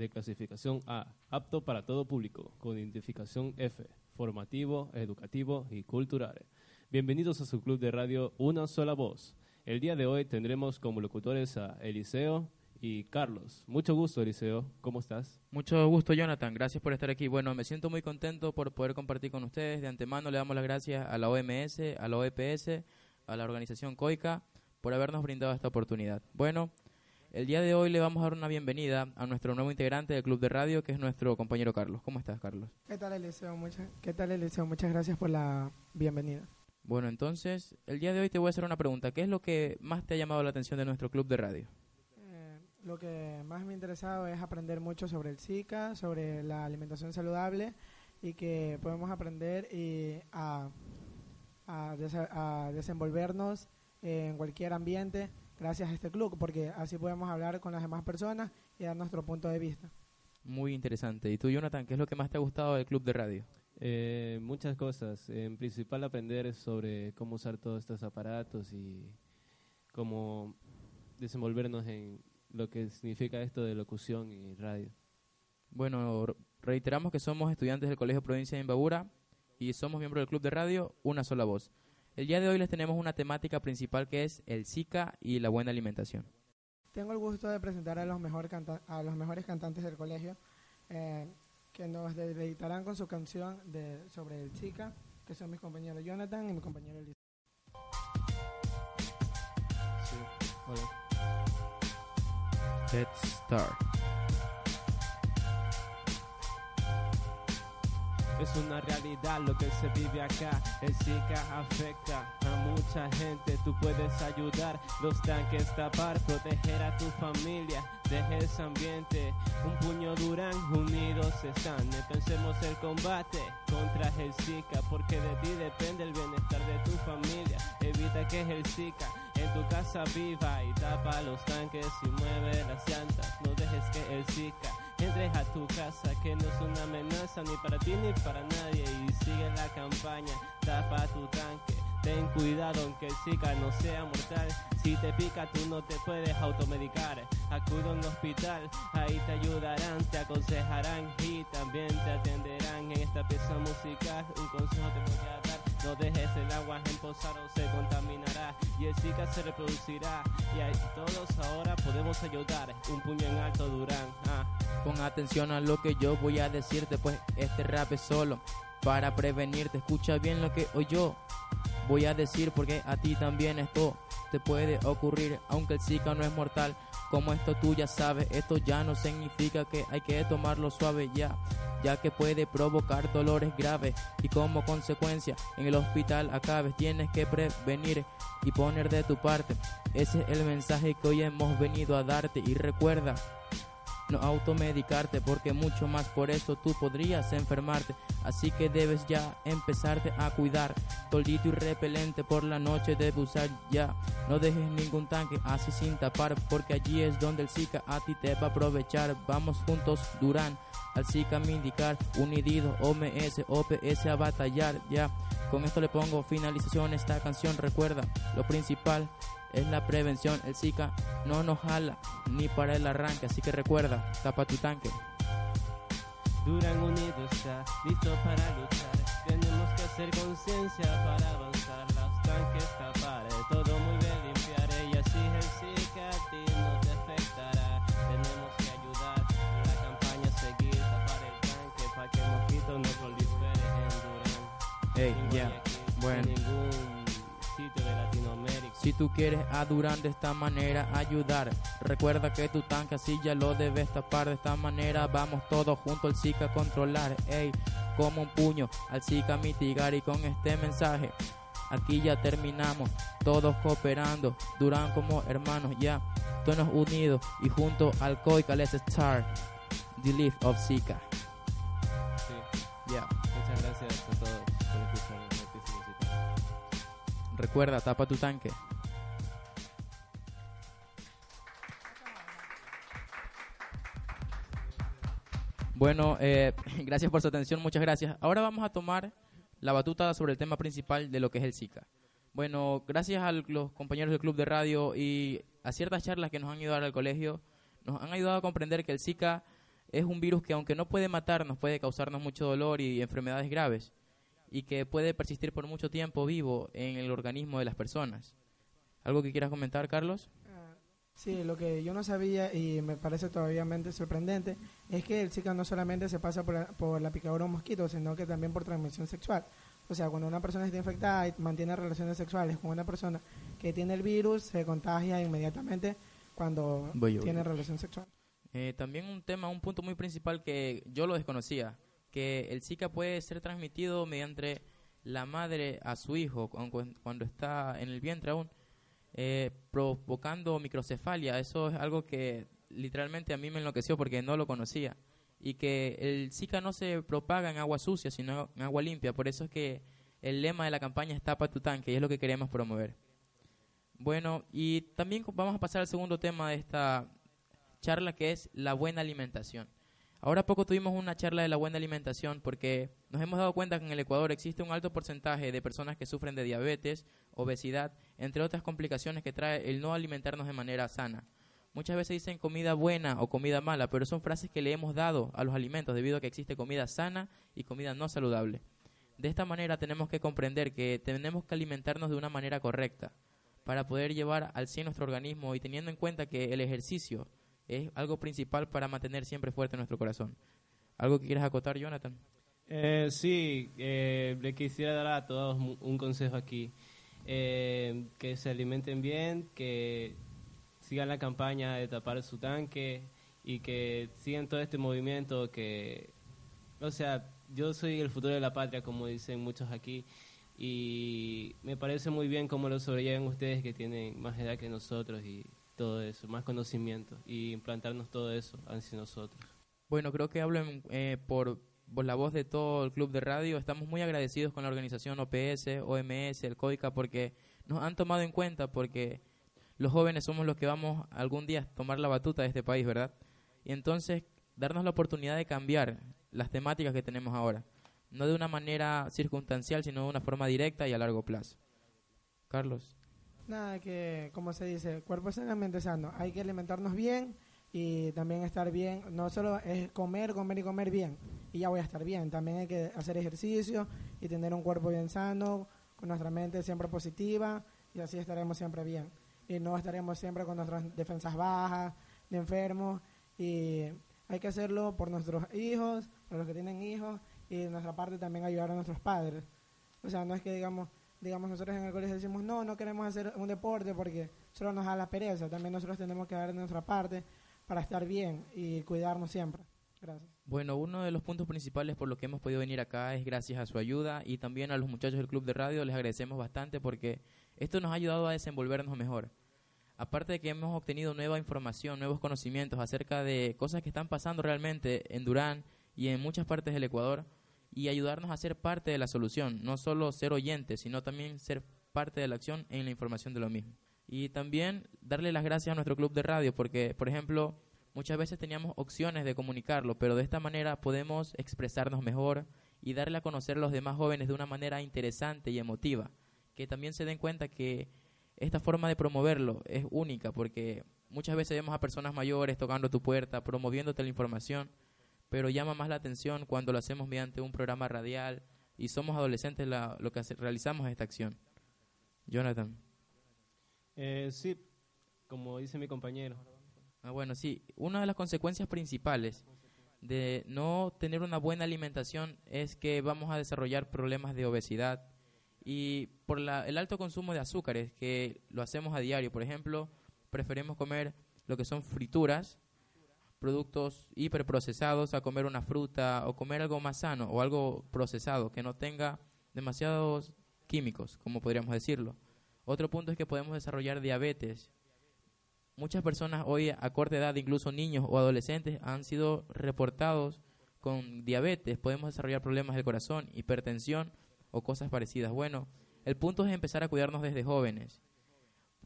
de clasificación A, apto para todo público, con identificación F, formativo, educativo y cultural. Bienvenidos a su club de radio Una Sola Voz. El día de hoy tendremos como locutores a Eliseo y Carlos. Mucho gusto, Eliseo. ¿Cómo estás? Mucho gusto, Jonathan. Gracias por estar aquí. Bueno, me siento muy contento por poder compartir con ustedes. De antemano le damos las gracias a la OMS, a la OEPS, a la organización COICA por habernos brindado esta oportunidad. Bueno, el día de hoy le vamos a dar una bienvenida a nuestro nuevo integrante del Club de Radio, que es nuestro compañero Carlos. ¿Cómo estás, Carlos? ¿Qué tal, Eliseo? Muchas, ¿Qué tal, Eliseo? Muchas gracias por la bienvenida. Bueno, entonces, el día de hoy te voy a hacer una pregunta. ¿Qué es lo que más te ha llamado la atención de nuestro Club de Radio? Eh, lo que más me ha interesado es aprender mucho sobre el Zika, sobre la alimentación saludable y que podemos aprender y a, a, a desenvolvernos en cualquier ambiente gracias a este club, porque así podemos hablar con las demás personas y dar nuestro punto de vista. Muy interesante. ¿Y tú, Jonathan, qué es lo que más te ha gustado del club de radio? Eh, muchas cosas. En principal aprender sobre cómo usar todos estos aparatos y cómo desenvolvernos en lo que significa esto de locución y radio. Bueno, reiteramos que somos estudiantes del Colegio Provincia de Imbabura y somos miembros del Club de Radio Una Sola Voz. El día de hoy les tenemos una temática principal que es el Zika y la buena alimentación. Tengo el gusto de presentar a los, mejor a los mejores cantantes del colegio eh, que nos deleitarán con su canción de, sobre el Zika, que son mis compañeros Jonathan y mi compañero Elisa. Sí, hola. Let's start. Es una realidad lo que se vive acá. El Zika afecta a mucha gente. Tú puedes ayudar los tanques tapar, proteger a tu familia. Deje ese ambiente. Un puño Durán, unidos están. Pensemos el combate contra el Zika, porque de ti depende el bienestar de tu familia. Evita que el Zika en tu casa viva y tapa los tanques y mueve las a tu casa, que no es una amenaza ni para ti ni para nadie. Y sigue la campaña, tapa tu tanque. Ten cuidado aunque el Zika no sea mortal. Si te pica tú no te puedes automedicar. Acude a un hospital, ahí te ayudarán, te aconsejarán y también te atenderán en esta pieza musical. Un consejo te voy a dar. No dejes el agua emposar o se contaminará y el Zika se reproducirá. Y ahí todos ahora podemos ayudar. Un puño en alto Durán. Ah. Pon atención a lo que yo voy a decirte, pues este rap es solo para prevenirte. Escucha bien lo que yo voy a decir, porque a ti también esto te puede ocurrir, aunque el Zika no es mortal. Como esto tú ya sabes, esto ya no significa que hay que tomarlo suave ya, ya que puede provocar dolores graves y como consecuencia en el hospital acabes. Tienes que prevenir y poner de tu parte. Ese es el mensaje que hoy hemos venido a darte y recuerda no automedicarte porque mucho más por eso tú podrías enfermarte. Así que debes ya empezarte a cuidar. Toldito y repelente por la noche debes usar ya. No dejes ningún tanque así sin tapar porque allí es donde el Zika a ti te va a aprovechar. Vamos juntos, Durán. Al Zika me indicar, unidido, OMS, OPS a batallar ya. Con esto le pongo finalización a esta canción. Recuerda, lo principal es la prevención. El Zika no nos jala ni para el arranque, así que recuerda, tapa tu tanque. Duran unidos está listo para luchar. Tenemos que hacer conciencia para avanzar. Los tanques tapar, todo muy bien limpiar. Y así el Zika a ti no te afectará. Tenemos que ayudar en la campaña, seguir, tapar el tanque para que el mosquito no prolifere en Durán. Hey, ya, bueno. Si tú quieres a Durán de esta manera ayudar, recuerda que tu tanque así ya lo debes tapar. De esta manera vamos todos juntos al Zika a controlar. Ey, como un puño al Zika mitigar y con este mensaje. Aquí ya terminamos, todos cooperando, Durán como hermanos ya, todos unidos y junto al COICA, let's start the of Zika. Sí. Yeah. Muchas gracias a todos por escuchar. Recuerda, tapa tu tanque. Bueno, eh, gracias por su atención, muchas gracias. Ahora vamos a tomar la batuta sobre el tema principal de lo que es el Zika. Bueno, gracias a los compañeros del club de radio y a ciertas charlas que nos han ayudado al colegio, nos han ayudado a comprender que el Zika es un virus que aunque no puede matarnos, puede causarnos mucho dolor y enfermedades graves y que puede persistir por mucho tiempo vivo en el organismo de las personas. ¿Algo que quieras comentar, Carlos? Sí, lo que yo no sabía y me parece todavía sorprendente es que el Zika no solamente se pasa por la, por la picadura de un mosquito, sino que también por transmisión sexual. O sea, cuando una persona está infectada y mantiene relaciones sexuales con una persona que tiene el virus, se contagia inmediatamente cuando tiene relación sexual. Eh, también un tema, un punto muy principal que yo lo desconocía, que el Zika puede ser transmitido mediante la madre a su hijo cuando está en el vientre aún, eh, provocando microcefalia. Eso es algo que literalmente a mí me enloqueció porque no lo conocía. Y que el Zika no se propaga en agua sucia, sino en agua limpia. Por eso es que el lema de la campaña es tapa tu tanque y es lo que queremos promover. Bueno, y también vamos a pasar al segundo tema de esta charla que es la buena alimentación. Ahora poco tuvimos una charla de la buena alimentación porque nos hemos dado cuenta que en el Ecuador existe un alto porcentaje de personas que sufren de diabetes, obesidad, entre otras complicaciones que trae el no alimentarnos de manera sana. Muchas veces dicen comida buena o comida mala, pero son frases que le hemos dado a los alimentos debido a que existe comida sana y comida no saludable. De esta manera tenemos que comprender que tenemos que alimentarnos de una manera correcta para poder llevar al 100 nuestro organismo y teniendo en cuenta que el ejercicio es algo principal para mantener siempre fuerte nuestro corazón. ¿Algo que quieras acotar, Jonathan? Eh, sí, eh, le quisiera dar a todos un consejo aquí. Eh, que se alimenten bien, que sigan la campaña de tapar su tanque y que sigan todo este movimiento que, o sea, yo soy el futuro de la patria, como dicen muchos aquí, y me parece muy bien cómo lo sobrellevan ustedes que tienen más edad que nosotros y todo eso, más conocimiento y implantarnos todo eso hacia nosotros. Bueno, creo que hablo eh, por, la voz de todo el club de radio. Estamos muy agradecidos con la organización OPS, OMS, el COICA, porque nos han tomado en cuenta, porque los jóvenes somos los que vamos algún día a tomar la batuta de este país, ¿verdad? Y entonces darnos la oportunidad de cambiar las temáticas que tenemos ahora, no de una manera circunstancial, sino de una forma directa y a largo plazo. Carlos. Nada, que como se dice, cuerpo sano, mente sano. Hay que alimentarnos bien y también estar bien. No solo es comer, comer y comer bien y ya voy a estar bien. También hay que hacer ejercicio y tener un cuerpo bien sano, con nuestra mente siempre positiva y así estaremos siempre bien. Y no estaremos siempre con nuestras defensas bajas, de enfermos. Y hay que hacerlo por nuestros hijos, por los que tienen hijos y de nuestra parte también ayudar a nuestros padres. O sea, no es que digamos digamos, nosotros en el colegio decimos, no, no queremos hacer un deporte porque solo nos da la pereza. También nosotros tenemos que dar nuestra parte para estar bien y cuidarnos siempre. Gracias. Bueno, uno de los puntos principales por los que hemos podido venir acá es gracias a su ayuda y también a los muchachos del Club de Radio les agradecemos bastante porque esto nos ha ayudado a desenvolvernos mejor. Aparte de que hemos obtenido nueva información, nuevos conocimientos acerca de cosas que están pasando realmente en Durán y en muchas partes del Ecuador, y ayudarnos a ser parte de la solución, no solo ser oyentes, sino también ser parte de la acción en la información de lo mismo. Y también darle las gracias a nuestro club de radio, porque, por ejemplo, muchas veces teníamos opciones de comunicarlo, pero de esta manera podemos expresarnos mejor y darle a conocer a los demás jóvenes de una manera interesante y emotiva, que también se den cuenta que esta forma de promoverlo es única, porque muchas veces vemos a personas mayores tocando tu puerta, promoviéndote la información, pero llama más la atención cuando lo hacemos mediante un programa radial y somos adolescentes lo que realizamos esta acción. Jonathan. Eh, sí, como dice mi compañero. Ah, bueno, sí. Una de las consecuencias principales de no tener una buena alimentación es que vamos a desarrollar problemas de obesidad y por la, el alto consumo de azúcares que lo hacemos a diario. Por ejemplo, preferimos comer lo que son frituras productos hiperprocesados a comer una fruta o comer algo más sano o algo procesado que no tenga demasiados químicos, como podríamos decirlo. Otro punto es que podemos desarrollar diabetes. Muchas personas hoy a corta edad, incluso niños o adolescentes, han sido reportados con diabetes. Podemos desarrollar problemas del corazón, hipertensión o cosas parecidas. Bueno, el punto es empezar a cuidarnos desde jóvenes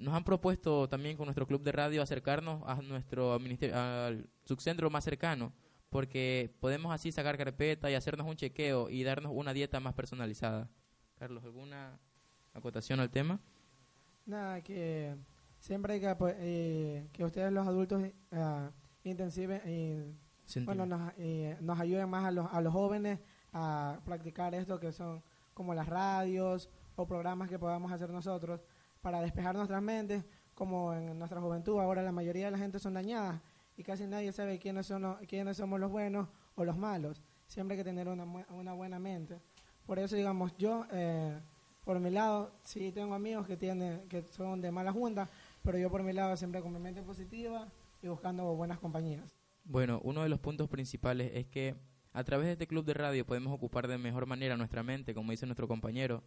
nos han propuesto también con nuestro club de radio acercarnos a nuestro al subcentro más cercano, porque podemos así sacar carpeta y hacernos un chequeo y darnos una dieta más personalizada. Carlos, ¿alguna acotación al tema? Nada, que siempre hay que, eh, que ustedes los adultos eh, intensiven, bueno, nos, eh, nos ayuden más a los, a los jóvenes a practicar esto que son como las radios o programas que podamos hacer nosotros para despejar nuestras mentes, como en nuestra juventud ahora la mayoría de la gente son dañadas y casi nadie sabe quiénes, son quiénes somos los buenos o los malos. Siempre hay que tener una, una buena mente. Por eso, digamos, yo, eh, por mi lado, sí tengo amigos que, tienen, que son de mala junta, pero yo por mi lado siempre con mi mente positiva y buscando buenas compañías. Bueno, uno de los puntos principales es que a través de este club de radio podemos ocupar de mejor manera nuestra mente, como dice nuestro compañero,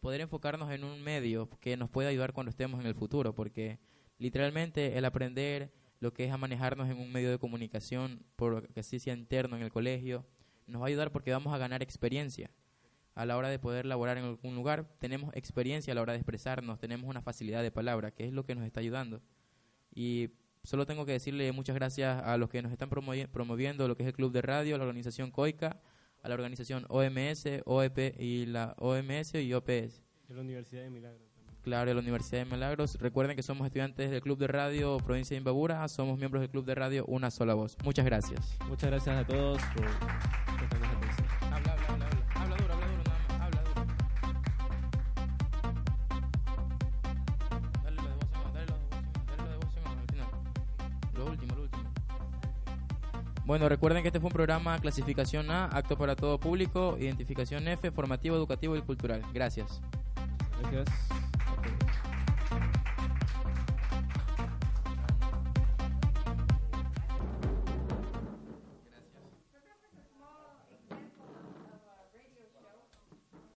poder enfocarnos en un medio que nos pueda ayudar cuando estemos en el futuro, porque literalmente el aprender lo que es a manejarnos en un medio de comunicación, por que así sea interno en el colegio, nos va a ayudar porque vamos a ganar experiencia. A la hora de poder laborar en algún lugar, tenemos experiencia a la hora de expresarnos, tenemos una facilidad de palabra, que es lo que nos está ayudando. Y solo tengo que decirle muchas gracias a los que nos están promoviendo lo que es el Club de Radio, la organización COICA, a la organización OMS, OEP y la OMS y OPS. Y la Universidad de Milagros. Claro, la Universidad de Milagros. Recuerden que somos estudiantes del Club de Radio Provincia de Imbabura, somos miembros del Club de Radio Una Sola Voz. Muchas gracias. Muchas gracias a todos por Bueno, recuerden que este fue un programa clasificación A, acto para todo público, identificación F, formativo, educativo y cultural. Gracias. Gracias.